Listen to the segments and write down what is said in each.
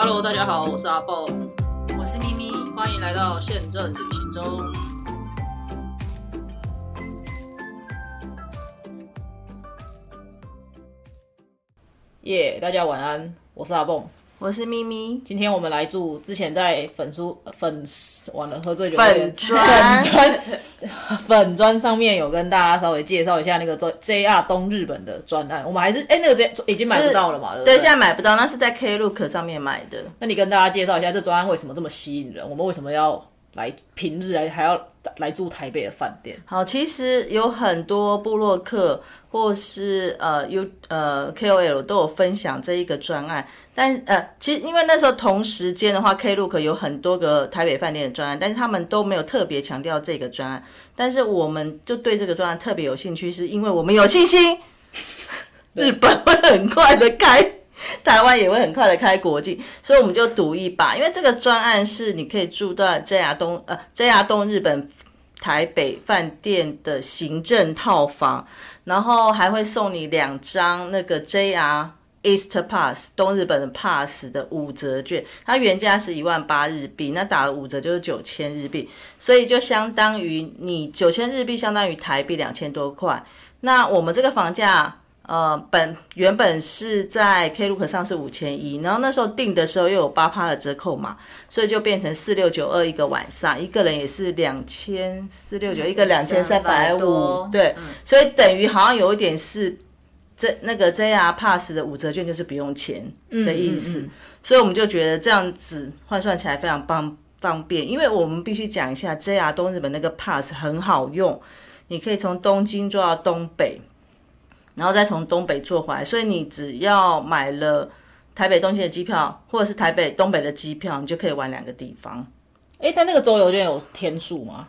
Hello，大家好，我是阿蹦，我是咪咪，欢迎来到宪政旅行中。耶，大家晚安，我是阿蹦。我是咪咪，今天我们来住之前在粉书粉完了喝醉酒粉砖 粉砖上面有跟大家稍微介绍一下那个 J JR 东日本的专案，我们还是哎、那个 J 已经买不到了嘛？对对，对现在买不到，那是在 Klook 上面买的。那你跟大家介绍一下这专案为什么这么吸引人？我们为什么要来平日来还要来住台北的饭店？好，其实有很多部落客或是呃 U 呃 KOL 都有分享这一个专案，但呃，其实因为那时候同时间的话，Klook 有很多个台北饭店的专案，但是他们都没有特别强调这个专案，但是我们就对这个专案特别有兴趣，是因为我们有信心，日本会很快的开。台湾也会很快的开国境，所以我们就赌一把，因为这个专案是你可以住到 JR 东呃 JR 东日本台北饭店的行政套房，然后还会送你两张那个 JR East Pass 东日本的 Pass 的五折券，它原价是一万八日币，那打了五折就是九千日币，所以就相当于你九千日币相当于台币两千多块。那我们这个房价。呃，本原本是在 Klook 上是五千一，然后那时候订的时候又有八趴的折扣嘛，所以就变成四六九二一个晚上，一个人也是两千四六九，一个两千三百五多，对，所以等于好像有一点是这那个 JR Pass 的五折券就是不用钱的意思，所以我们就觉得这样子换算起来非常方方便，因为我们必须讲一下 JR 东日本那个 Pass 很好用，你可以从东京坐到东北。然后再从东北坐回来，所以你只要买了台北东京的机票，或者是台北东北的机票，你就可以玩两个地方。哎，它那个周游券有天数吗？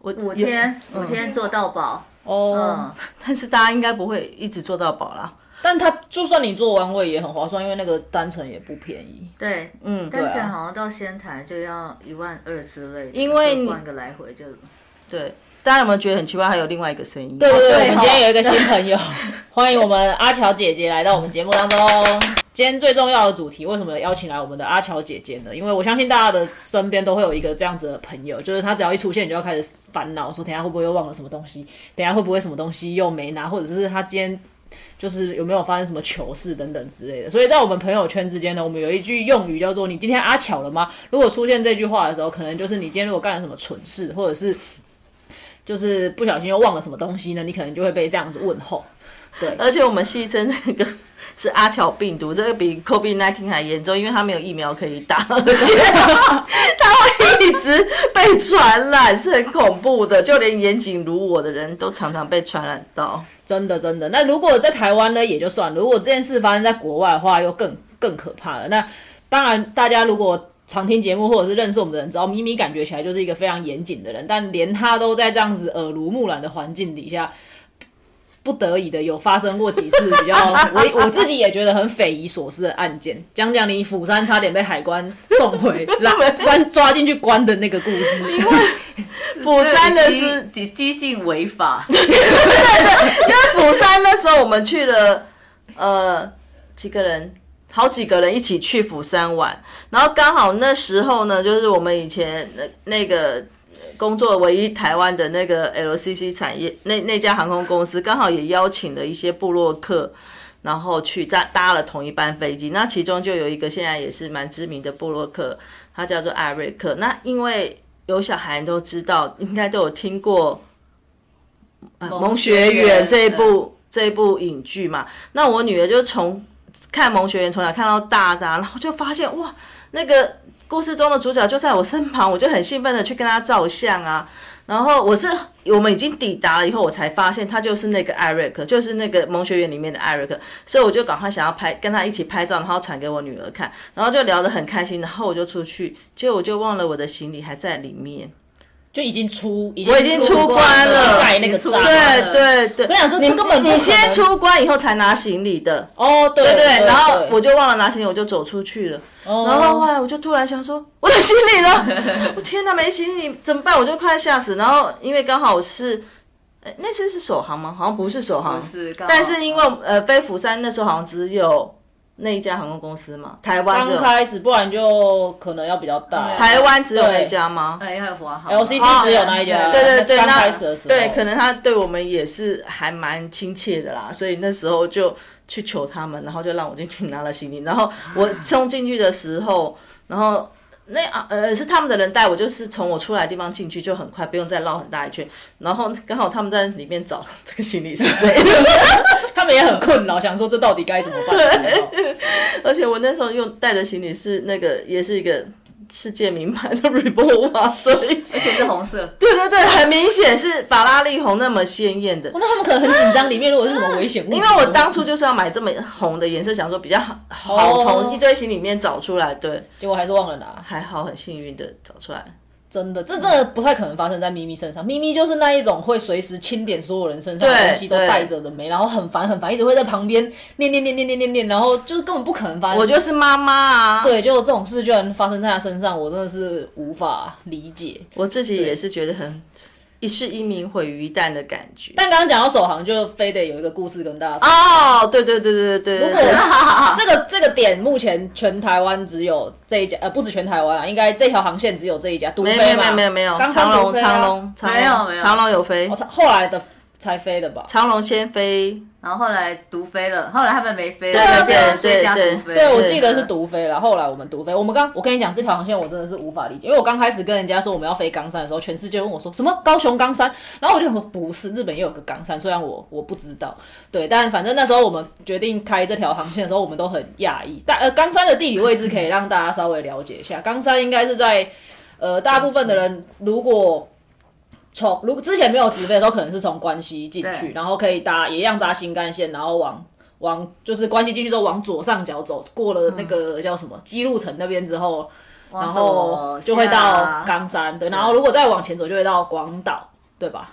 我五天，五天做到饱。哦，嗯，但是大家应该不会一直做到饱啦。但它就算你做完位也很划算，因为那个单程也不便宜。对，嗯，单程啊好像到仙台就要一万二之类的，因为换个来回就。对。大家有没有觉得很奇怪？还有另外一个声音？对对对，我们今天有一个新朋友，欢迎我们阿乔姐姐来到我们节目当中。今天最重要的主题，为什么邀请来我们的阿乔姐姐呢？因为我相信大家的身边都会有一个这样子的朋友，就是他只要一出现，你就要开始烦恼，说等下会不会又忘了什么东西，等下会不会什么东西又没拿，或者是他今天就是有没有发生什么糗事等等之类的。所以在我们朋友圈之间呢，我们有一句用语叫做“你今天阿巧了吗？”如果出现这句话的时候，可能就是你今天如果干了什么蠢事，或者是就是不小心又忘了什么东西呢，你可能就会被这样子问候。对，而且我们戏称这个是阿乔病毒，这个比 COVID 1 9还严重，因为它没有疫苗可以打，而且 它会一直被传染，是很恐怖的。就连严谨如我的人都常常被传染到。真的真的。那如果在台湾呢，也就算了；如果这件事发生在国外的话，又更更可怕了。那当然，大家如果常听节目或者是认识我们的人，知道咪咪感觉起来就是一个非常严谨的人，但连他都在这样子耳濡目染的环境底下。不得已的有发生过几次比较我 我自己也觉得很匪夷所思的案件，讲讲你釜山差点被海关送回拉关 抓进去关的那个故事。釜山的是是激激进违法，对对因为釜山那时候我们去了，呃，几个人，好几个人一起去釜山玩，然后刚好那时候呢，就是我们以前那那个工作唯一台湾的那个 LCC 产业那那家航空公司，刚好也邀请了一些部落客。然后去搭搭了同一班飞机，那其中就有一个现在也是蛮知名的部落客，他叫做艾瑞克。那因为有小孩都知道，应该都有听过《蒙学园》这一部这一部影剧嘛。那我女儿就从看《萌学园》从小看到大的，然后就发现哇，那个故事中的主角就在我身旁，我就很兴奋的去跟他照相啊。然后我是我们已经抵达了以后，我才发现他就是那个艾瑞克，就是那个萌学园里面的艾瑞克，所以我就赶快想要拍跟他一起拍照，然后传给我女儿看，然后就聊得很开心，然后我就出去，结果我就忘了我的行李还在里面。就已经出，已我已经出关了盖那个章。对对对，我想这你这根本你先出关以后才拿行李的，哦，对对对对，然后我就忘了拿行李，我就走出去了。哦然后后来我就突然想说，我的行李呢？我天哪，没行李怎么办？我就快吓死。然后因为刚好是，呃那次是首航吗？好像不是首航，是但是因为呃飞釜山那时候好像只有那一家航空公司嘛？台湾刚开始，不然就可能要比较大。台湾只有那对家吗？哎，还有华航 LCC 只有那一家，对对对，刚那开始的时候，对，可能他对我们也是还蛮亲切的啦，所以那时候就去求他们，然后就让我进去拿了行李，然后我冲进去的时候，然后。那啊呃是他们的人带我，就是从我出来的地方进去就很快，不用再绕很大一圈。然后刚好他们在里面找这个行李是谁，他们也很困扰，想说这到底该怎么办？而且我那时候用带的行李是那个也是一个世界名牌的 Reebok，所以而且是红色，对对对，很明显是法拉利红那么鲜艳的。那他们可能很紧张，里面如果是什么危险物，因为我当初就是要买这么红的颜色，想说比较好好从一堆行李里面找出来。对，结果还是忘了拿。还好很幸运的找出来。真的，这真的不太可能发生在咪咪身上。咪咪就是那一种会随时清点所有人身上的东西都带着的没，然后很烦很烦，一直会在旁边念念念念念念念，然后就是根本不可能发生。我就是妈妈啊，对，就这种事居然发生在他身上，我真的是无法理解。我自己也是觉得很一世英名毁于一旦的感觉。但刚刚讲到首航，就非得有一个故事跟大家分。哦，对对对对对对，如果这个这个点目前全台湾只有这一家，呃，不止全台湾啊，应该这条航线只有这一家，独没有没有没有没有，刚长龙长龙长龙没有没有。长龙有飞。哦，，后来的才飞的吧？长龙先飞，然后后来独飞了，后来他们没飞了，对对对对。对，我记得是独飞了。后来我们独飞，我们刚我跟你讲这条航线，我真的是无法理解，因为我刚开始跟人家说我们要飞冈山的时候，全世界问我说什么高雄冈山，然后我就想说不是，日本也有个冈山，虽然我我不知道，对，但反正那时候我们决定开这条航线的时候，我们都很讶异。但呃，冈山的地理位置可以让大家稍微了解一下，冈山应该是在呃大部分的人如果。从如果之前没有直飞的时候，可能是从关西进去，然后可以搭也一样搭新干线，然后往往就是关西进去之后往左上角走，过了那个叫什么基路城那边之后，然后就会到冈山，对，然后如果再往前走就会到广岛，对吧？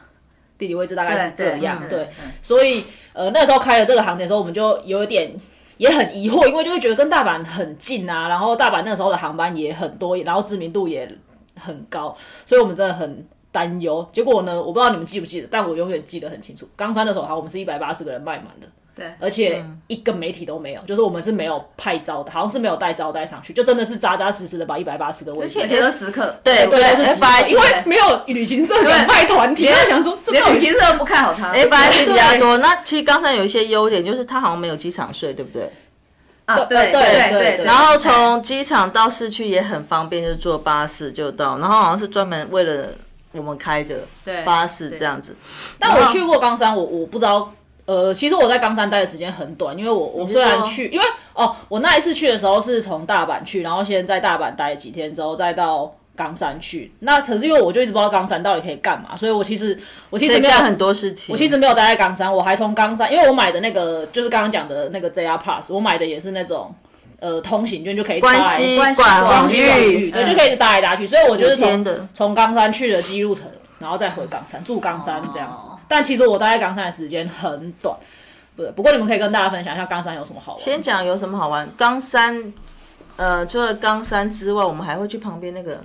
地理位置大概是这样，对，所以呃那时候开了这个航点的时候，我们就有一点。也很疑惑，因为就会觉得跟大阪很近啊，然后大阪那时候的航班也很多，然后知名度也很高，所以我们真的很担忧。结果呢，我不知道你们记不记得，但我永远记得很清楚。冈山的首航我们是一百八十个人卖满的，对，而且一个媒体都没有，就是我们是没有派招的，好像是没有带招待上去，就真的是扎扎实实的把一百八十个位置而。且都是直客，对对，都是直 FI 因为没有旅行社敢卖团体，他想说这连到底是旅行社都不看好他。F I 是比较多。那其实冈山有一些优点，就是它好像没有机场税，对不对？啊，对对对对对，然后从机场到市区也很方便，就坐巴士就到。然后好像是专门为了我们开的对巴士这样子。但我去过冈山，我我不知道。呃，其实我在冈山待的时间很短，因为我我虽然去，因为哦，我那一次去的时候是从大阪去，然后先在大阪待几天之后，再到冈山去。那可是因为我就一直不知道冈山到底可以干嘛，所以我其实我其实没有很多事情。我其实没有待在冈山，我还从冈山，因为我买的那个就是刚刚讲的那个 JR Pass，我买的也是那种呃通行券，就可以关系广关西广域，对，就可以打来打去，所以我就是从从冈山去了基路城，然后再回冈山住冈山这样子哦。但其实我待在冈山的时间很短，不。不过你们可以跟大家分享一下冈山有什么好玩。先讲有什么好玩。冈山，呃，除了冈山之外，我们还会去旁边那个，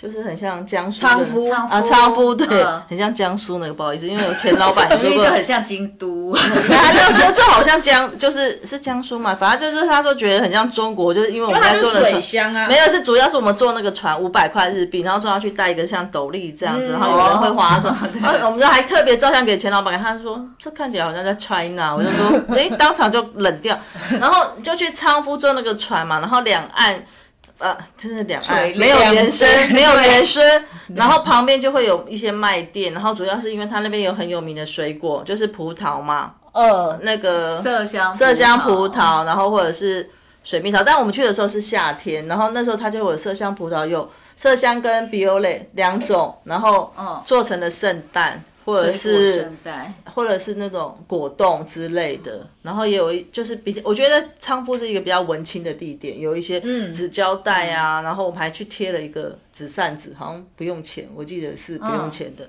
就是很像江苏的昌夫啊，昌夫对，嗯很像江苏那个，不好意思，因为有前老板说明明过就，很像京都。他就说这好像江，就是是江苏嘛，反正就是他说觉得很像中国，就是因为我们在坐的船。乡啊，没有，是主要是我们坐那个船五百块日币，然后坐上去带一个像斗笠这样子，嗯然后有人会划船，然后我们就还特别照相给钱老板看，他说这看起来好像在 China，我就说诶，当场就冷掉，然后就去仓夫坐那个船嘛，然后两岸。呃，真的两岸没有两原生，没有原生，然后旁边就会有一些卖店，然后主要是因为它那边有很有名的水果，就是葡萄嘛，呃，那个麝香麝香葡萄，然后或者是水蜜桃。但我们去的时候是夏天，然后那时候它就有麝香葡萄，有麝香跟 Biole 两种，然后嗯。做成的圣诞，或者是或者是那种果冻之类的。然后也有一就是比较，我觉得仓库是一个比较文青的地点，有一些纸胶带啊，然后我们还去贴了一个纸扇子，好像不用钱，我记得是不用钱的。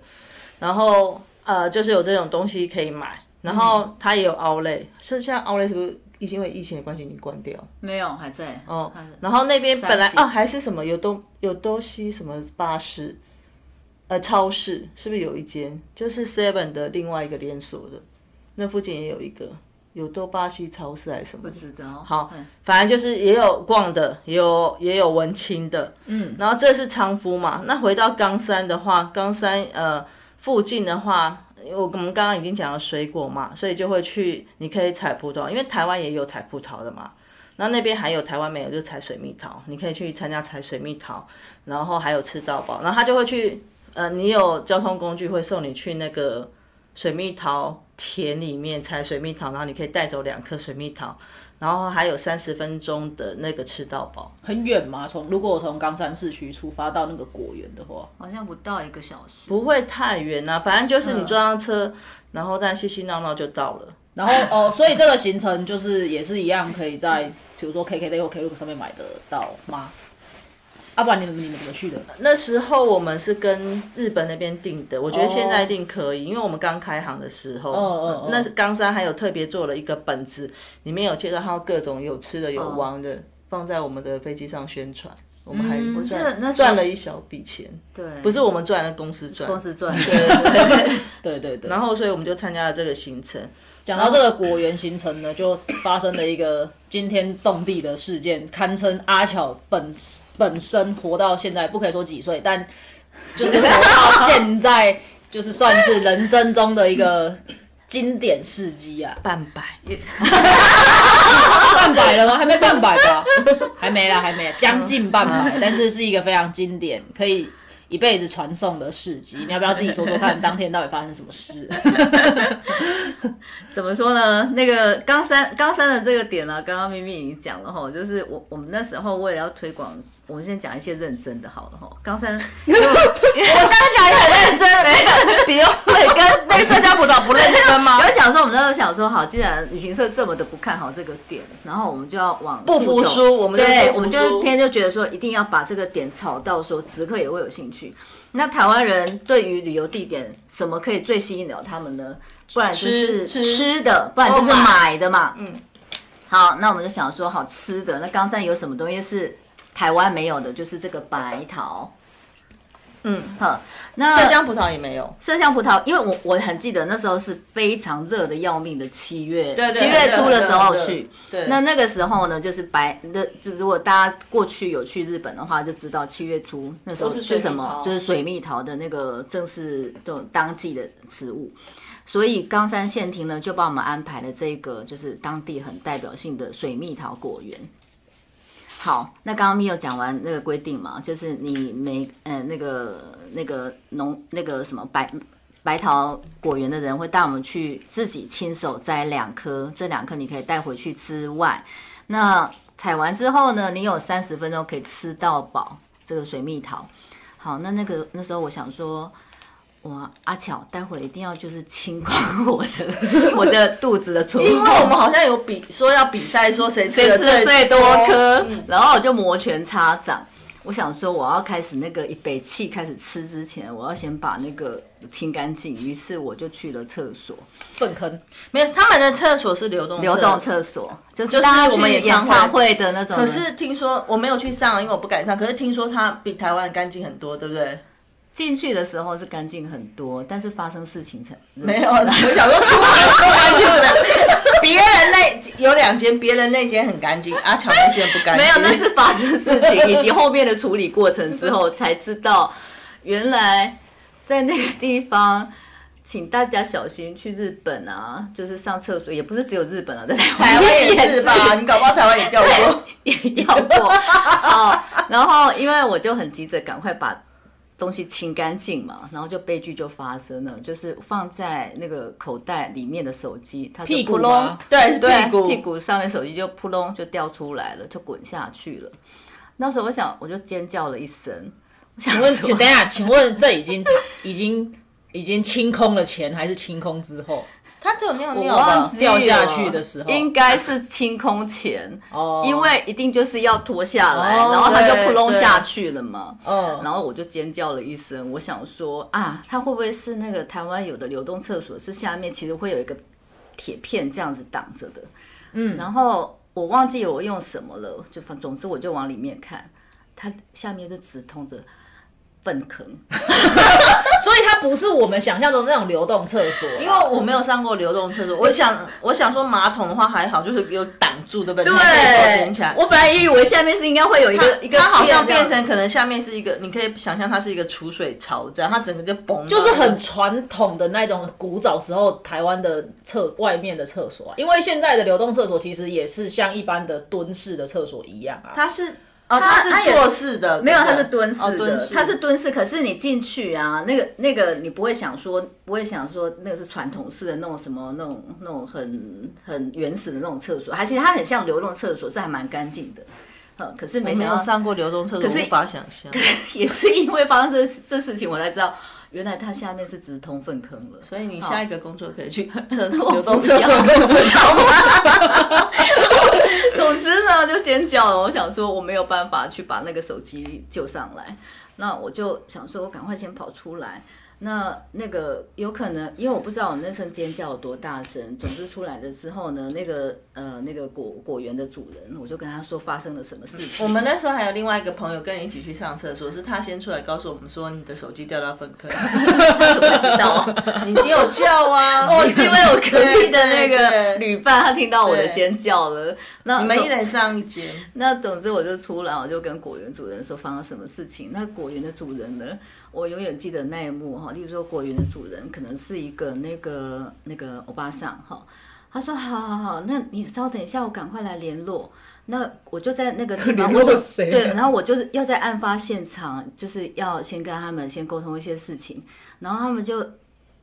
然后呃，就是有这种东西可以买，然后它也有 Outlet，剩下 Outlet 是不是因为疫情的关系？已经关掉？没有还在。哦。然后那边本来三井哦还是什么有东有东西什么巴士，呃超市是不是有一间？就是 Seven 的另外一个连锁的，那附近也有一个。有多巴西超市还是什么不？知道。好嗯，反正就是也有逛的，也有也有文青的，嗯，然后这是昌夫嘛。那回到冈山的话，冈山呃附近的话，我我们刚刚已经讲了水果嘛，所以就会去，你可以采葡萄，因为台湾也有采葡萄的嘛。然后那边还有台湾没有，就是采水蜜桃，你可以去参加采水蜜桃，然后还有吃到饱，然后他就会去，呃，你有交通工具会送你去那个水蜜桃田里面采水蜜桃，然后你可以带走两颗水蜜桃，然后还有三十分钟的那个吃到饱。很远吗？从如果我从冈山市区出发到那个果园的话，好像不到一个小时。不会太远啊，反正就是你坐上车，然后但嘻嘻闹闹就到了。然后哦，所以这个行程就是也是一样，可以在比如说 KKday 或 Klook 上面买得到吗？要、不然你们你们怎么去的？那时候我们是跟日本那边订的，我觉得现在一定可以，因为我们刚开行的时候，那是冈山还有特别做了一个本子，里面有介绍它各种有吃的有玩的，放在我们的飞机上宣传，我们还我记得那赚了一小笔钱，对，不是我们赚，那公司赚，公司赚。对对对。对对对。然后所以我们就参加了这个行程。讲到这个果园行程呢，就发生了一个惊天动地的事件，堪称阿巧本本身活到现在，不可以说几岁，但就是活到现在，就是算是人生中的一个经典事迹啊！半百，半百了吗？还没半百吧？还没啦，还没，将近半百，但是是一个非常经典，可以一辈子传颂的事迹。你要不要自己说说看，当天到底发生什么事？怎么说呢？那个冈山冈山的这个点呢、刚刚咪咪已经讲了哈，就是我我们那时候为了要推广，我们先讲一些认真的好了哈。冈山，我刚刚讲也很认真，没有比如会跟那个社交辅导不认真吗？有讲说我们那时候想说，好，既然旅行社这么的不看好这个点，然后我们就要往不服输我们就对，我们就输偏就觉得说，一定要把这个点炒到说直客也会有兴趣。那台湾人对于旅游地点什么可以最吸引了他们呢？不然就是吃的，不然就是买的嘛。嗯，好，那我们就想说，好吃的，那冈山有什么东西是台湾没有的？就是这个白桃。嗯，好，那麝香葡萄也没有。麝香葡萄，因为我我很记得那时候是非常热的要命的七月，对对七月初的时候去。对，那那个时候呢，就是白，那就如果大家过去有去日本的话，就知道七月初那时候都是什么桃，就是水蜜桃的那个正是这种当季的植物。所以冈山县厅呢，就帮我们安排了这个，就是当地很代表性的水蜜桃果园。好，那刚刚咪有讲完那个规定嘛，就是你每呃那个那个农那个什么白白桃果园的人会带我们去自己亲手摘两颗，这两颗你可以带回去之外，那采完之后呢，你有三十分钟可以吃到饱这个水蜜桃。好，那那个那时候我想说。我阿巧，待会一定要就是清空我的 我的肚子的存货，因为我们好像有比说要比赛，说谁吃的谁吃的最多颗，嗯然后我就摩拳擦掌。我想说，我要开始那个一杯气开始吃之前，我要先把那个清干净。于是我就去了厕所，粪坑，没有，他们的厕所是流动流动厕所，就是就是大家我们去演唱会演唱会的那种。可是听说我没有去上，因为我不敢上。可是听说它比台湾干净很多，对不对？进去的时候是干净很多，但是发生事情才没有，我想说出来不干净的。别人那有两间，别人那间很干净，阿乔那间不干净。没有，那是发生事情以及后面的处理过程之后才知道，原来在那个地方，请大家小心去日本啊，就是上厕所，也不是只有日本啊，在台台湾 也是是吧？你搞不好台湾也掉过。也掉过哦。然后因为我就很急着赶快把东西清干净嘛，然后就悲剧就发生了，就是放在那个口袋里面的手机，它就屁股扑隆吗对，是对，屁股。屁股上面手机就扑隆就掉出来了，就滚下去了。那时候我想，我就尖叫了一声。请问，请等一下，请问这已经已经已经清空了钱，还是清空之后？他只有尿我尿掉下去的时候。应该是清空前，哦。因为一定就是要脱下来，哦然后它就扑隆下去了嘛。嗯，然后我就尖叫了一声，我想说啊，它会不会是那个台湾有的流动厕所是下面其实会有一个铁片这样子挡着的？嗯，然后我忘记我用什么了，就反总之我就往里面看，它下面就直通着粪坑，所以它不是我们想象中的那种流动厕所，因为我没有上过流动厕所，我想 我想说马桶的话还好，就是有挡住，对不对？你还可以手捡起来。我本来以为下面是应该会有一个一个它好像变成可能下面是一个，你可以想象它是一个储水槽这样，它整个就崩就是很传统的那种古早时候台湾的厕外面的厕所啊。因为现在的流动厕所其实也是像一般的蹲式的厕所一样啊。它是哦，它它是坐式的，没有，对不对它是蹲式的，哦蹲式它是蹲式。可是你进去啊，那个那个你不会想说，不会想说那个是传统式的那种什么那种那种很很原始的那种厕所，还其实它很像流动厕所，是还蛮干净的。呃，可是没想到有上过流动厕所，可是无法想象。也是因为发生这这事情，我才知道原来它下面是直通粪坑了。所以你下一个工作可以去厕所 流动厕所工作。总之呢，就尖叫了。我想说我没有办法去把那个手机救上来，那我就想说，我赶快先跑出来。那那个有可能，因为我不知道我那声尖叫有多大声。总之出来了之后呢，那个呃那个果果园的主人，我就跟他说发生了什么事情。我们那时候还有另外一个朋友跟你一起去上厕所，是他先出来告诉我们说你的手机掉到粪坑，怎么知道？你 你有叫啊？哦，是因为我隔壁的那个对旅伴，他听到我的尖叫了。那总你们一人上一间，那总之我就出来，我就跟果园主人说发生什么事情。那果园的主人呢，我永远记得那一幕哈。例如说，果园的主人可能是一个那个那个欧巴桑哈，他说好好好，那你稍等一下，我赶快来联络。那我就在那个地方，我就谁对，然后我就是要在案发现场，就是要先跟他们先沟通一些事情，然后他们就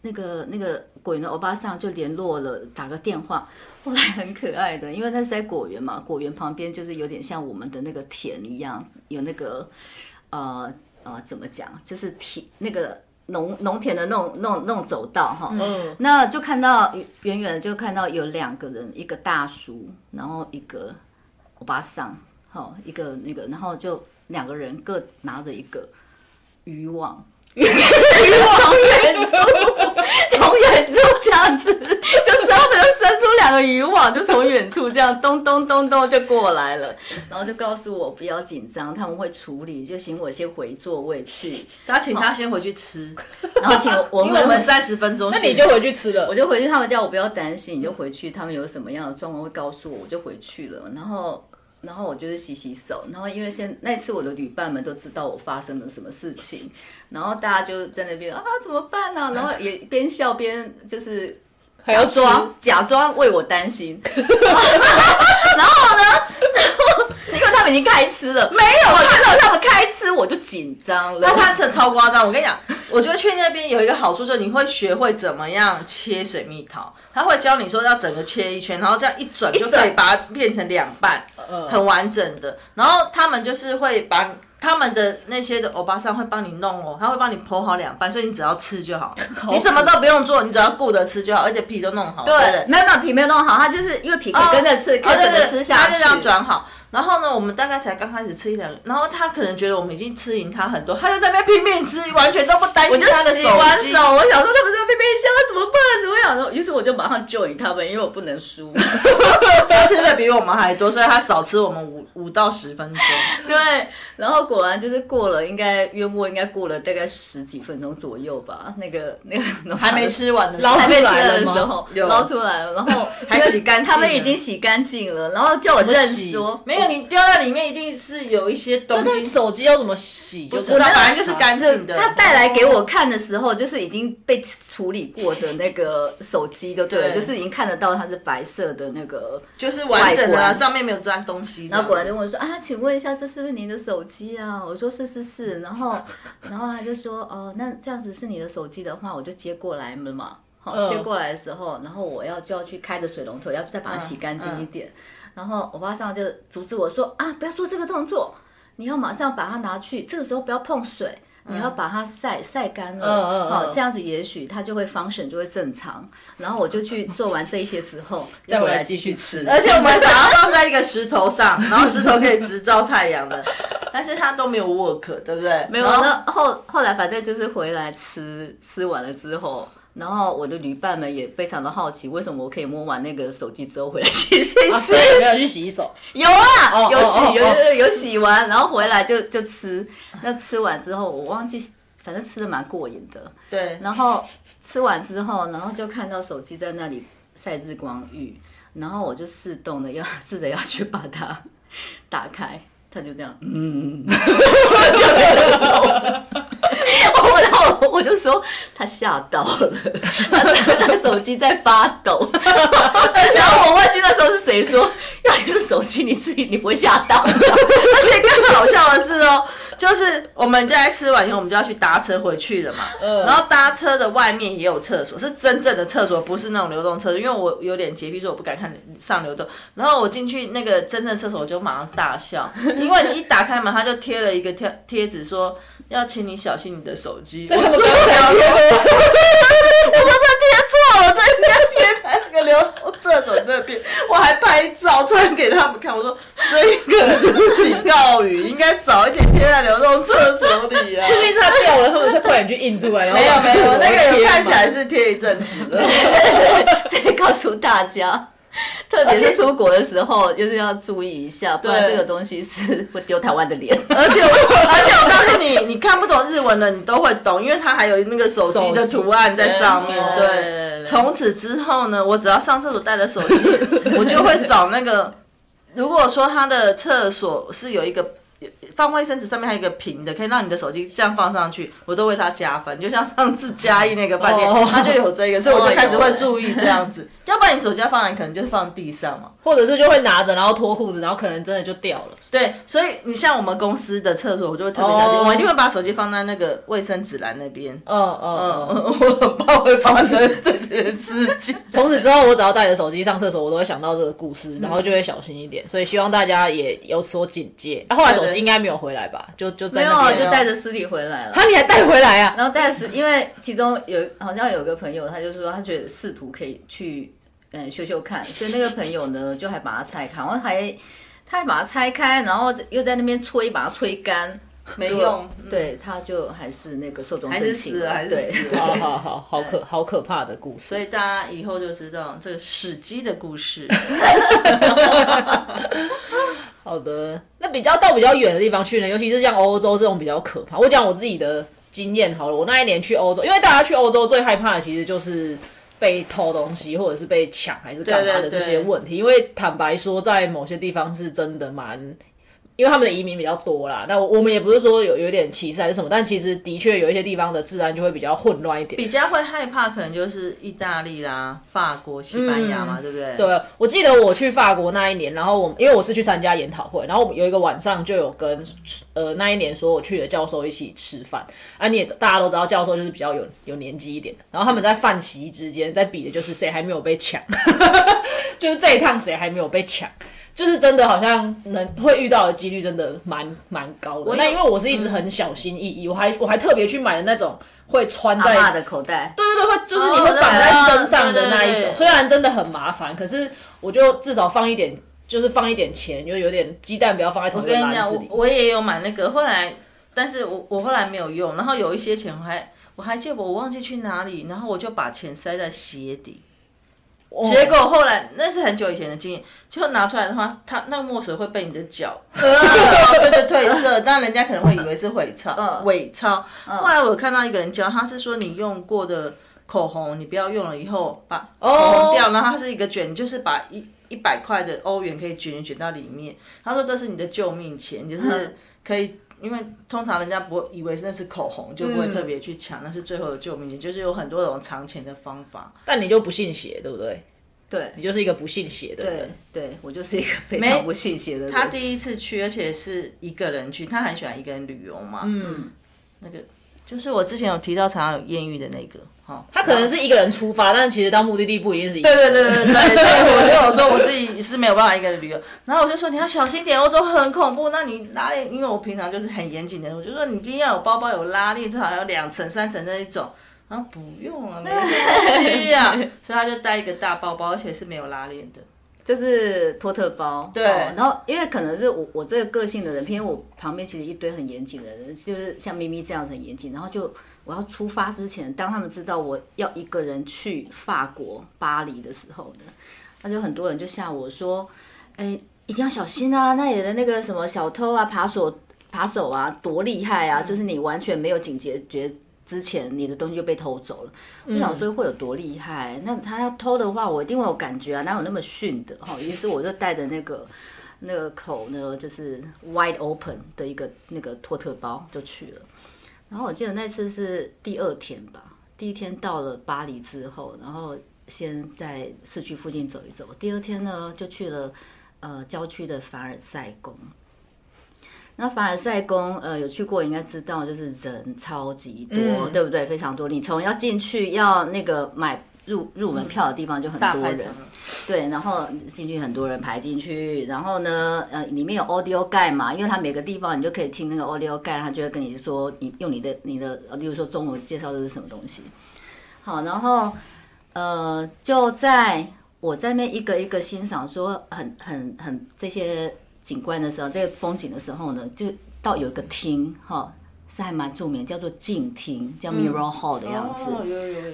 那个那个果园的欧巴桑就联络了，打个电话。后来很可爱的，因为那是在果园嘛，果园旁边就是有点像我们的那个田一样，有那个呃呃怎么讲，就是田那个农农田的那种那种那种走道哈。嗯，那就看到远远的就看到有两个人，一个大叔，然后一个欧巴桑，好一个那个，然后就两个人各拿着一个渔网。渔网从远处，从远处这样子，伸出两个渔网，就从远处这样咚咚咚咚就过来了，然后就告诉我不要紧张，他们会处理，就请我先回座位去，他请他先回去吃，然后请我我因为我们三十分钟，那你就回去吃了。我。就回去，他们叫我不要担心，你就回去，他们有什么样的状况会告诉我，我就回去了。然后，然后我就是洗洗手，然后因为现那次我的旅伴们都知道我发生了什么事情，然后大家就在那边啊怎么办呢、然后也边笑边就是还要吃。装假装为我担心，然后呢，因为他们已经开吃了，没有，我看到他们开吃我就紧张了。那。他这超夸张，我跟你讲，我觉得去那边有一个好处，就是你会学会怎么样切水蜜桃，他会教你说要整个切一圈，然后这样一转就可以把它变成两半，嗯。很完整的。然后他们就是会把他们的那些的欧巴桑会帮你弄哦，他会帮你剖好两半，所以你只要吃就好，你什么都不用做，你只要顾着吃就好，而且皮都弄好，对不对对，？没有没有皮没有弄好，他就是因为皮可以跟着吃，可以整个哦对对吃下去。他就这样转好。然后呢，我们大概才刚开始吃一两，然后他可能觉得我们已经吃赢他很多，他就在那边拼命吃，完全都不担我就心他的洗手，我想说他们在被被笑，怎么办？怎么想说？于是我就马上 join 他们，因为我不能输。他吃的比我们还多，所以他少吃我们五五到十分钟。对，然后果然就是过了，应该约莫应该过了大概十几分钟左右吧。那个那个还没吃完的时候捞出来了吗的时候捞出来了，然后 还洗干净他们已经洗干净了，然后叫我认洗说。没有，你丢在里面一定是有一些东西。手机要怎么洗？就不知道，反正就是干净的。他带来给我看的时候，就是已经被处理过的那个手机，就对了，对就是已经看得到它是白色的那个。就是完整的上面没有沾东西。然后果然就问我说：“啊，请问一下，这是不是您的手机啊？”我说：“是是是。”然后，然后他就说：“哦，那这样子是你的手机的话，我就接过来了嘛。好，嗯接过来的时候，然后我要就要去开着水龙头，要再把它洗干净一点。然后我爸上就阻止我说：“啊，不要做这个动作，你要马上把它拿去，这个时候不要碰水。”你要把它晒晒干了，好，嗯这样子也许它就会 function 就会正常。然后我就去做完这些之后，再回来来继续吃而且我们把它放在一个石头上，然后石头可以直照太阳的，但是它都没有 work，对不对？没有，那后后来反正就是回来吃，吃完了之后，然后我的旅伴们也非常的好奇，为什么我可以摸完那个手机之后回来继续吃？啊，没有去洗手。有啊，有洗，有有洗完，然后回来就就吃。那吃完之后，我忘记反正吃的蛮过瘾的。对，然后吃完之后，然后就看到手机在那里晒日光浴，然后我就试动的要试着要去把它打开，它就这样，嗯，我然后我就说他吓到了，他他手机在发抖，然后我忘记那时候是谁说，要你是手机你自己你不会吓到，而且更好笑的是哦，就是我们在吃完以后，我们就要去搭车回去了嘛。然后搭车的外面也有厕所，是真正的厕所，不是那种流动厕所。因为我有点洁癖，所以我不敢看上流动。然后我进去那个真正的厕所，我就马上大笑，因为你一打开门，他就贴了一个贴贴纸说要请你小心你的手机。所以他们我说刚才贴的 我说这贴错了，这应该贴在那个流所那边。我还拍照传给他们看，我说这个警告语应该早一点贴在流动厕所里啊。说明它掉了，他们就快点去印出来。没有没有，那个贴看起来是贴一阵子的。所以告诉大家，特别是出国的时候，就是要注意一下，不然这个东西是会丢台湾的脸。而且我，而且我告诉你，你看不懂日文的，你都会懂，因为它还有那个手机的图案在上面。对对，从此之后呢，我只要上厕所带着手机，我就会找那个。如果说他的厕所是有一个放卫生纸，上面还有一个平的，可以让你的手机这样放上去，我都为他加分。就像上次嘉义那个饭店，哦他就有这个，所以我就开始会注意这样子。要不然你手机要放哪里，可能就是放地上嘛。或者是就会拿着，然后脱裤子，然后可能真的就掉了。对，所以你像我们公司的厕所，我就会特别小心，哦我一定会把手机放在那个卫生纸栏那边。嗯嗯嗯。嗯，我很怕会发生这件事情。从此之后，我只要带着手机上厕所，我都会想到这个故事，然后就会小心一点。所以希望大家也有所警戒。啊、后来手机应该没有回来吧？就就在没有啊，那边。就带着尸体回来了。他你还带回来啊？然后但是因为其中有好像有个朋友，他就说他觉得试图可以去嗯修修看，所以那个朋友呢就还把它拆开，然后还他还把它拆开，然后又在那边吹，把它吹干，没用，对，他就还是那个寿终还是死了，还是对。死 好了。好好，好可好可怕的故事。所以大家以后就知道这个史记的故事。好的，那比较到比较远的地方去呢，尤其是像欧洲这种比较可怕。我讲我自己的经验好了，我那一年去欧洲，因为大家去欧洲最害怕的其实就是被偷东西，或者是被抢，还是干嘛的这些问题。因为坦白说，在某些地方是真的蛮。因为他们的移民比较多啦，那我们也不是说有有点歧视还是什么，但其实的确有一些地方的治安就会比较混乱一点。比较会害怕，可能就是意大利啦、法国、西班牙嘛，对不对？对，我记得我去法国那一年，然后我因为我是去参加研讨会，然后我们有一个晚上就有跟呃那一年所有去的教授一起吃饭啊，你也大家都知道，教授就是比较有有年纪一点的，然后他们在饭席之间在比的就是谁还没有被抢，就是这一趟谁还没有被抢。就是真的好像能会遇到的几率真的蛮蛮高的。有那因为我是一直很小心翼翼，我还我还特别去买的那种会穿在的口袋，对对对，会就是你哦会绑在身上的那一种，对对对虽然真的很麻烦，可是我就至少放一点，就是放一点钱，就有点鸡蛋不要放在同一个我跟你讲，篮子里。我我也有买那个，后来，但是我我后来没有用，然后有一些钱我还我还记得我忘记去哪里，然后我就把钱塞在鞋底。哦结果后来那是很久以前的经验，就拿出来的话，它那个墨水会被你的脚，对对褪色，但人家可能会以为是伪钞，嗯伪钞。后来我看到一个人教，他是说你用过的口红，你不要用了以后把口红掉，然后它是一个卷，就是把一一百块的欧元可以卷卷到里面。他说这是你的救命钱，就是嗯可以。因为通常人家不会以为那是口红，就不会特别去抢，那是最后的救命钱，就是有很多种藏钱的方法。但你就不信邪，对不对？对你就是一个不信邪的对人。对，我就是一个非常不信邪的人。他第一次去，而且是一个人去，他很喜欢一个人旅游嘛。嗯，那个就是我之前有提到常常有艳遇的那个，哈、他可能是一个人出发，但其实到目的地不一定是一个对人。对对对对，所以我就有说我自己是没有办法一个人旅游，然后我就说你要小心点，欧洲很恐怖。那你拉链，因为我平常就是很严谨的，我就说你一定要有包包有拉链，最好要两层三层那一种。然后不用啊，没关系啊、所以他就带一个大包包，而且是没有拉链的。就是托特包，对哦然后因为可能是我我这个个性的人，偏我旁边其实一堆很严谨的人，就是像咪咪这样子很严谨，然后就我要出发之前，当他们知道我要一个人去法国巴黎的时候呢，那就很多人就吓我说，哎，一定要小心啊，那里的那个什么小偷啊、扒手。扒手啊多厉害啊，就是你完全没有警觉觉之前，你的东西就被偷走了。我想说会有多厉害？那他要偷的话，我一定会有感觉啊，哪有那么逊的？哈，于是我就带着那个那个口呢，就是 wide open 的一个那个托特包就去了。然后我记得那次是第二天吧，第一天到了巴黎之后，然后先在市区附近走一走。第二天呢，就去了呃郊区的凡尔赛宫。那凡尔赛宫，呃，有去过应该知道，就是人超级多，对不对？非常多。你从要进去要那个买入入门票的地方就很多人，对，然后进去很多人排进去，然后呢，呃，里面有 audio guide 嘛，因为它每个地方你就可以听那个 audio guide，他就会跟你说，你用你的你的，例如说中文介绍这是什么东西。好，然后呃，就在我在那一个一个欣赏说很很很这些。景观的时候，这个风景的时候呢，就到有一个厅，哈，是还蛮著名，叫做静厅，叫 Mirror Hall 的样子。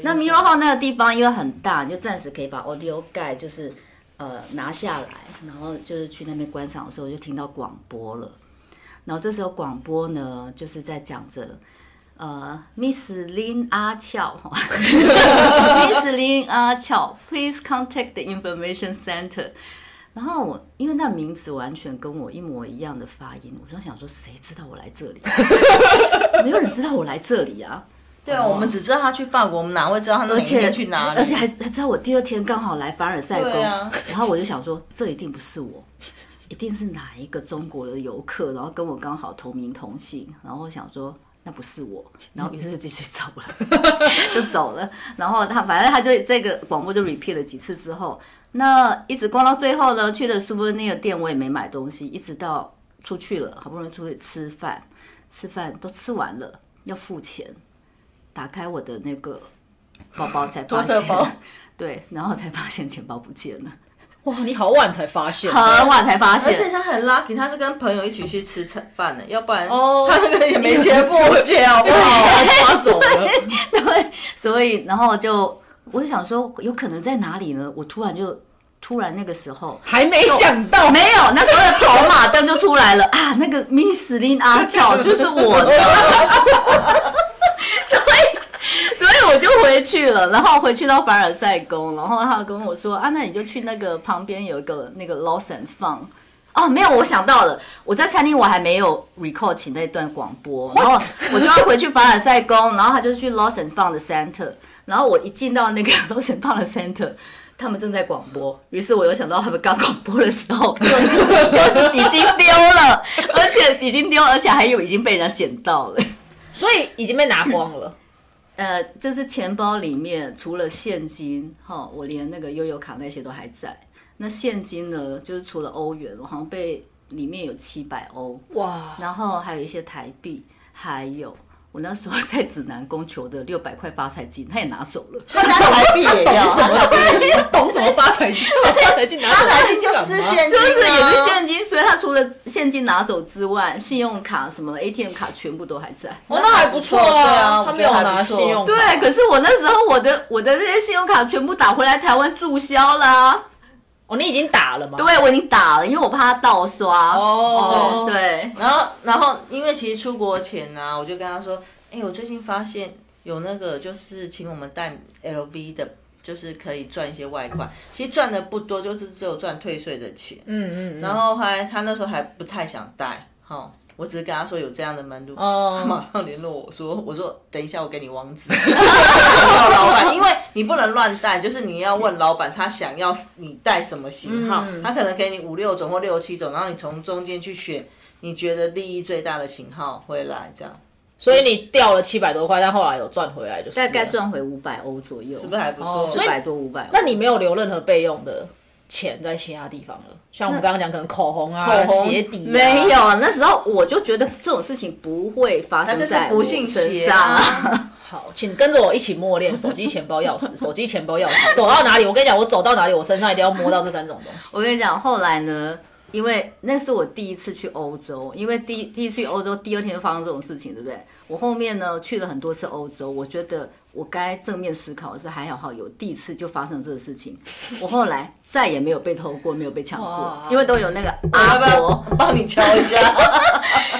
那 Mirror Hall 那个地方因为很大，就暂时可以把 audio 盖就是呃拿下来，然后就是去那边观赏的时候，就听到广播了。然后这时候广播呢，就是在讲着呃，Miss Lin 阿俏，Miss Lin 阿俏，Please contact the information center。然后我因为那名字完全跟我一模一样的发音，我就想说，谁知道我来这里？没有人知道我来这里啊！对啊，我们只知道他去法国，我们哪会知道他那天去哪里？而且还还知道我第二天刚好来凡尔赛宫，然后我就想说，这一定不是我，一定是哪一个中国的游客，然后跟我刚好同名同姓，然后我想说那不是我，然后于是就继续走了，就走了。然后他反正他就这个广播就 repeat 了几次之后。那一直逛到最后呢，去了 Souvenir 店，我也没买东西，一直到出去了，好不容易出去吃饭，吃饭都吃完了，要付钱，打开我的那个包包才发现，对，然后才发现钱包不见了。哇，你好晚才发现，很晚才发现，而且他很 lucky，他是跟朋友一起去吃餐饭的，要不然他那个也没钱付钱，好不好？抓走了。对，所以然后就。我就想说，有可能在哪里呢？我突然就突然那个时候还没想到，没有，那时候的跑马灯就出来了啊！那个 Miss Lin 阿巧 就是我的，所以所以我就回去了，然后回去到凡尔赛宫，然后他跟我说啊，那你就去那个旁边有一个那个 and Found 哦，没有，我想到了，我在餐厅我还没有 record 起那段广播，然后我就要回去凡尔赛宫，然后他就去 and Found 的 Center。然后我一进到那个罗森堡的 center，他们正在广播，于是我又想到他们刚广播的时候，就是已经丢了，而且已经丢，而且还有已经被人家捡到了，所以已经被拿光了。呃，就是钱包里面除了现金，哈，我连那个悠游卡那些都还在。那现金呢，就是除了欧元，我好像被里面有七百欧，哇，然后还有一些台币，还有。我那时候在指南宫求的六百块发财金，他也拿走了。他拿台币也要，懂什么发财金？发财金拿走，发财金就是现金，就是也是现金。所以他除了现金拿走之外，信用卡什么 ATM 卡全部都还在。哦，那还不错啊，他没有拿信用卡。对，可是我那时候我的我的这些信用卡全部打回来台湾注销了。哦，你已经打了吗？对，我已经打了，因为我怕他盗刷。哦，对。然后，然后，因为其实出国前呢，我就跟他说：“哎，我最近发现有那个，就是请我们带 LV 的，就是可以赚一些外快。其实赚的不多，就是只有赚退税的钱。嗯嗯。然后后来他那时候还不太想带，哈。我只是跟他说有这样的门路，他马上联络我说：“我说等一下我给你网址。”老板，因为你不能乱带，就是你要问老板他想要你带什么型号，他可能给你五六种或六七种，然后你从中间去选你觉得利益最大的型号回来，这样。所以你掉了七百多块，但后来有赚回来，就是大概赚回五百欧左右，是不是还不错？四百多五百。那你没有留任何备用的？钱在其他地方了，像我们刚刚讲，可能口红啊、鞋底，没有。那时候我就觉得这种事情不会发生在不幸身上。好，请跟着我一起默练：手机、钱包、钥匙，手机、钱包、钥匙。走到哪里，我跟你讲，我走到哪里，我身上一定要摸到这三种东西。我跟你讲，后来呢，因为那是我第一次去欧洲，因为第第一次去欧洲，第二天发生这种事情，对不对？我后面呢去了很多次欧洲，我觉得。我该正面思考的是，还好有第一次就发生这个事情，我后来再也没有被偷过，没有被抢过，因为都有那个阿伯帮你敲一下，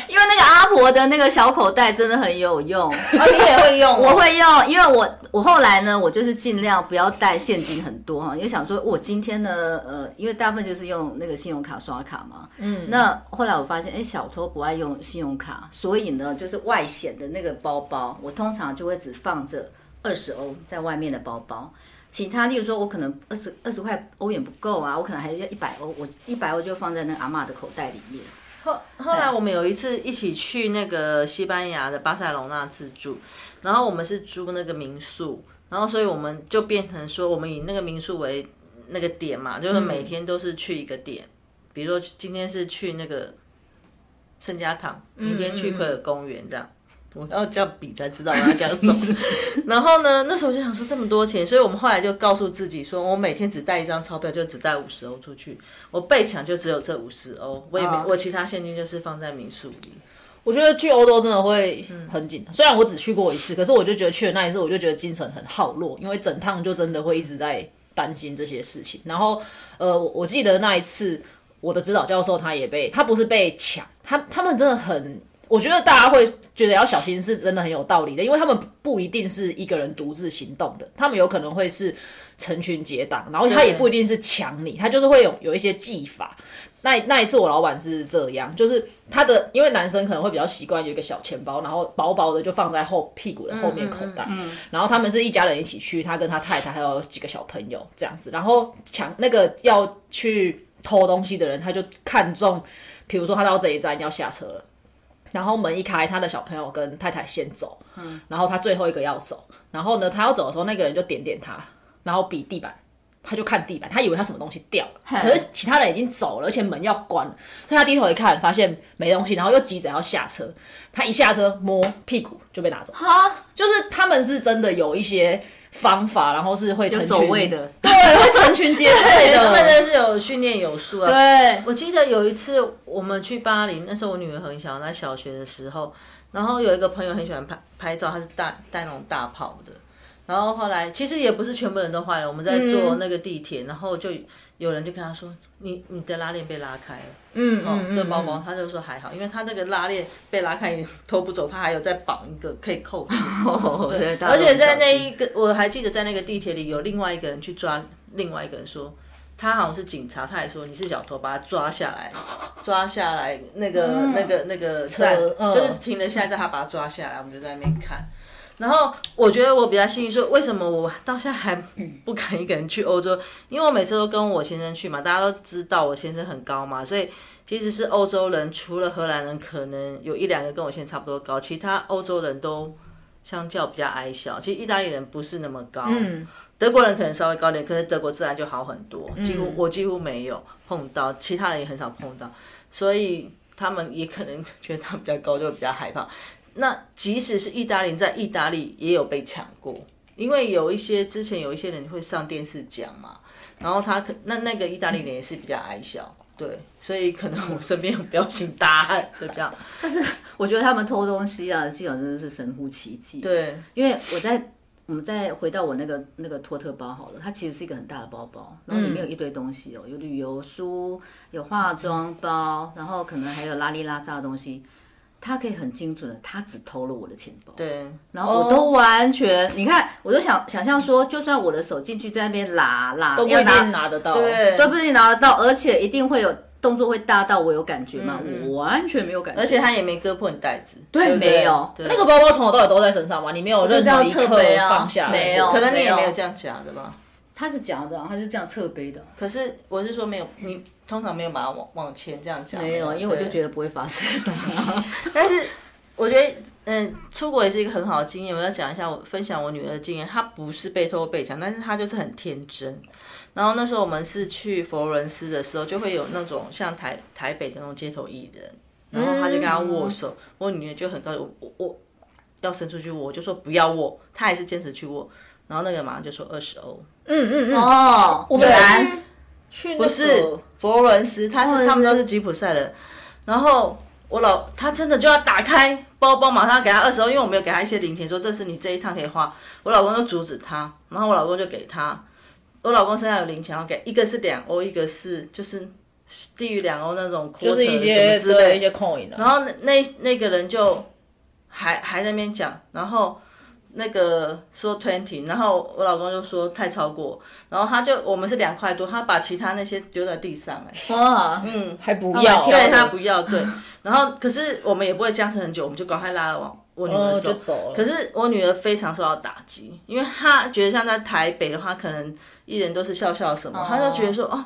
因 为那个阿婆的那个小口袋真的很有用，啊，你也会用哦？我会用，因为我我后来呢，我就是尽量不要带现金很多哈，因为想说我今天呢，呃，因为大部分就是用那个信用卡刷卡嘛，嗯，那后来我发现，哎，小偷不爱用信用卡，所以呢，就是外显的那个包包，我通常就会只放着二十欧在外面的包包。其他，例如说，我可能二十二十块欧元不够啊，我可能还要一百欧，我一百欧就放在那个阿嬷的口袋里面。后后来我们有一次一起去那个西班牙的巴塞隆纳自助，然后我们是租那个民宿，然后所以我们就变成说，我们以那个民宿为那个点嘛，就是每天都是去一个点，比如说今天是去那个圣家堂，明天去奎尔公园这样。我要这样比才知道他讲什么。然后呢，那时候就想说这么多钱，所以我们后来就告诉自己说，我每天只带一张钞票，就只带五十欧出去。我被抢就只有这五十欧，我也没我其他现金就是放在民宿里。我觉得去欧洲真的会很紧，虽然我只去过一次，可是我就觉得去的那一次，我就觉得精神很耗落，因为整趟就真的会一直在担心这些事情。然后，呃，我记得那一次我的指导教授他也被他不是被抢，他他们真的很。我觉得大家会觉得要小心，是真的很有道理的，因为他们不一定是一个人独自行动的，他们有可能会是成群结党，然后他也不一定是抢你，他就是会有有一些技法。那 那一次我老板是这样，就是他的，因为男生可能会比较习惯有一个小钱包，然后薄薄的就放在后屁股的后面口袋，然后他们是一家人一起去，他跟他太太还有几个小朋友这样子，然后抢那个要去偷东西的人，他就看中，比如说他到这一站要下车了。然后门一开，他的小朋友跟太太先走，然后他最后一个要走。然后呢，他要走的时候，那个人就点点他，然后比地板，他就看地板，他以为他什么东西掉了。可是其他人已经走了，而且门要关，所以他低头一看，发现没东西，然后又急着要下车。他一下车摸屁股就被拿走。哈，就是他们是真的有一些。方法，然后是会成群的，对，会成群结队的，他们真的是有训练有素啊。对，我记得有一次我们去巴黎，那时候我女儿很小，在小学的时候，然后有一个朋友很喜欢拍拍照，他是带带那种大炮的，然后后来其实也不是全部人都坏了，我们在坐那个地铁，然后就。有人就跟他说：“你你的拉链被拉开了。”嗯哦，这包包他就说还好，因为他那个拉链被拉开，偷不走，他还有再绑一个可以扣住。对，而且在那一个，我还记得在那个地铁里有另外一个人去抓另外一个人，说他好像是警察，他还说你是小偷，把他抓下来，抓下来那个那个那个站，就是停了下来，他把他抓下来，我们就在那边看。然后我觉得我比较幸运，说为什么我到现在还不敢一个人去欧洲？因为我每次都跟我先生去嘛，大家都知道我先生很高嘛，所以其实是欧洲人，除了荷兰人可能有一两个跟我现在差不多高，其他欧洲人都相较比较矮小。其实意大利人不是那么高，德国人可能稍微高点，可是德国自然就好很多，几乎我几乎没有碰到，其他人也很少碰到，所以他们也可能觉得他比较高，就比较害怕。那即使是意大利，在意大利也有被抢过，因为有一些之前有一些人会上电视讲嘛，然后他可那那个意大利人也是比较矮小，对，所以可能我身边有彪形大汉就这样。但是我觉得他们偷东西啊，基本上真的是神乎其技。对，因为我在我们再回到我那个那个托特包好了，它其实是一个很大的包包，然后里面有一堆东西哦，有旅游书，有化妆包，然后可能还有拉里拉扎的东西。他可以很精准的，他只偷了我的钱包，对，然后我都完全，你看，我就想想象说，就算我的手进去在那边拉拉，都不一定拿得到，对，都不一定拿得到，而且一定会有动作会大到我有感觉吗？我完全没有感觉，而且他也没割破你袋子，对，没有，那个包包从头到尾都在身上吗？你没有任何一刻放下，没有，可能你也没有。这样夹的吧？他是假的，他是这样侧背的，可是我是说没有你。通常没有把它往往前这样讲，没有，因为我就觉得不会发生。但是我觉得，嗯，出国也是一个很好的经验。我要讲一下，我分享我女儿的经验。她不是被偷被抢，但是她就是很天真。然后那时候我们是去佛罗伦斯的时候，就会有那种像台台北的那种街头艺人，然后他就跟他握手，我女儿就很高兴，我我要伸出去握，我就说不要握，她还是坚持去握。然后那个马上就说二十欧，嗯嗯嗯，哦，我们来。不是佛罗伦斯，他是他们都是吉普赛人。然后我老他真的就要打开包包，马上给他二十欧，因为我没有给他一些零钱，说这是你这一趟可以花。我老公就阻止他，然后我老公就给他。我老公身上有零钱要给，一个是两欧，一个是就是低于两欧那种就是一什些么之类一些 coin 啊。然后那那那个人就还还在那边讲，然后那个说 twenty，然后我老公就说太超过，然后他就我们是两块多，他把其他那些丢在地上、哎，哇，嗯，还不要，对他不要，对，然后可是我们也不会僵持很久，我们就赶快拉了往我女儿就。走了。可是我女儿非常受到打击，因为她觉得像在台北的话，可能艺人都是笑笑什么，她就觉得说哦，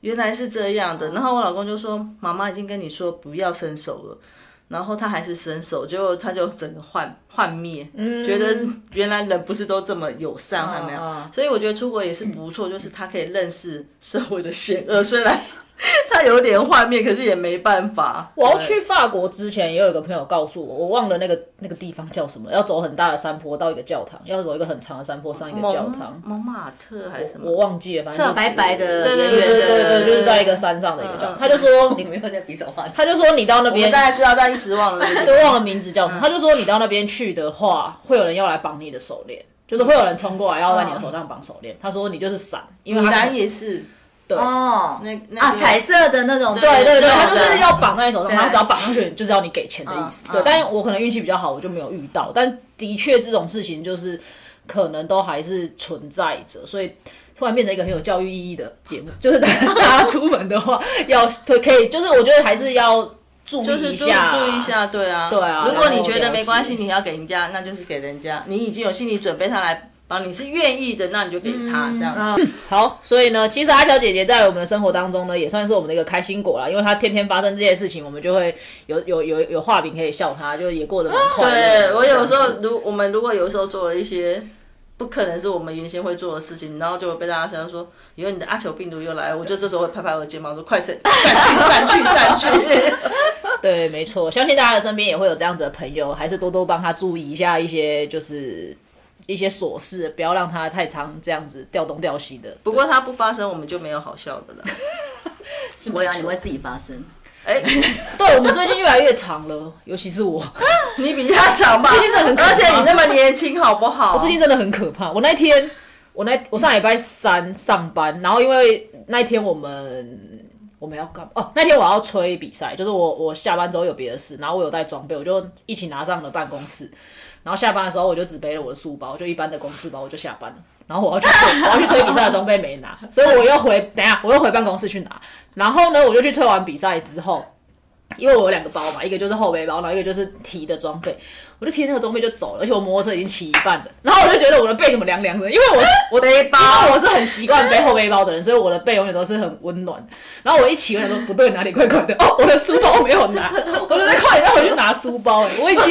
原来是这样的。然后我老公就说，妈妈已经跟你说不要伸手了，然后他还是伸手，结果他就整个幻幻灭，觉得原来人不是都这么友善，还没有。嗯。所以我觉得出国也是不错，就是他可以认识社会的险恶，虽然 他有点幻灭，可是也没办法。我要去法国之前，也有一个朋友告诉我，我忘了那个那个地方叫什么，要走很大的山坡到一个教堂，要走一个很长的山坡上一个教堂，蒙马特还是什么？我忘记了，反正就是白白的，对对对对对对，就是在一个山上的一个教堂。嗯他就说你，没有在比手画脚。他就说你到那边大家知道，但一时忘了。都忘了名字叫什么，他就说你到那边去的话，会有人要来绑你的手链，就是会有人冲过来要在你的手上绑手链。他说你就是闪，因为他米兰也是，哦，那那啊，彩色的那种，对对对，对他就是要绑在你手上，然后只要绑上去，就是要你给钱的意思。对但是我可能运气比较好，我就没有遇到。但的确这种事情就是可能都还是存在着，所以突然变成一个很有教育意义的节目，就是大家出门的话要可可以，就是我觉得还是要注意一下，注意一。下，对啊，对啊如果你觉得没关系，你要给人家，那就是给人家。你已经有心理准备，他来帮你是愿意的，那你就给他这样。好，所以呢，其实阿小姐姐在我们的生活当中呢，也算是我们的一个开心果啦，因为她天天发生这些事情，我们就会有有有有画饼可以笑她，就也过得蛮快。对我有时候如我们如果有时候做了一些。不可能是我们原先会做的事情，然后就会被大家想说，以后你的阿球病毒又来，我就这时候会拍拍我的肩膀说：“ 快散，散去，散去，散去。对，没错，相信大家的身边也会有这样子的朋友，还是多多帮他注意一下一些就是一些琐事，不要让它太常这样子调东调西的。”不过它不发生，我们就没有好笑的了。不会啊，你会自己发生。哎、对我们最近越来越长了，尤其是我，你比较长吧？最近真的很可怕而且你那么年轻，好不好？我最近真的很可怕。我那天，我那我上礼拜三上班，然后因为那一天我们我们要干？哦，那天我要吹比赛，就是我我下班之后有别的事，然后我有带装备，我就一起拿上了办公室。然后下班的时候，我就只背了我的书包，就一般的公事包，我就下班了。然后我要去，我要去吹比赛的装备没拿，所以我又回，等下我又回办公室去拿。然后呢，我就去吹完比赛之后，因为我有两个包嘛，一个就是后背包，然后一个就是提的装备，我就提那个装备就走了，而且我摩托车已经骑一半了，然后我就觉得我的背怎么凉凉的，因为我我背包我是很习惯背后背包的人，所以我的背永远都是很温暖。然后我一骑，我想说不对，哪里怪怪的，哦，我的书包没有拿，我就在快点回去拿书包、哎，我已经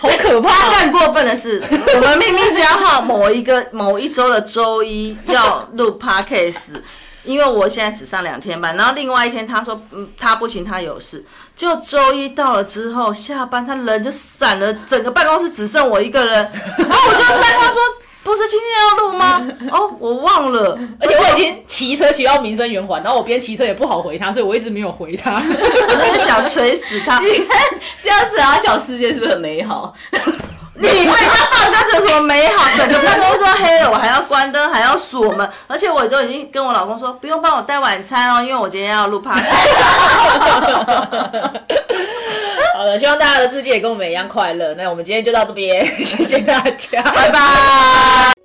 好可怕、哦。更过分的是，我们秘密加号某一个某一周的周一要录 podcast，因为我现在只上两天班，然后另外一天他说，嗯，他不行，他有事。就周一到了之后，下班他人就散了，整个办公室只剩我一个人，然后我就跟他说。不是今天要录吗？哦，我忘了，而且我已经骑车骑到民生圆环，然后我边骑车也不好回他，所以我一直没有回他。我真的想捶死他。你看这样子阿小世界是不是很美好？你被他放大这有什么美好？整个办公室都黑了，我还要关灯，还要锁门，而且我都已经跟我老公说，不用帮我带晚餐哦，因为我今天要录 p 好了，希望大家的世界也跟我们一样快乐。那我们今天就到这边，谢谢大家，拜拜。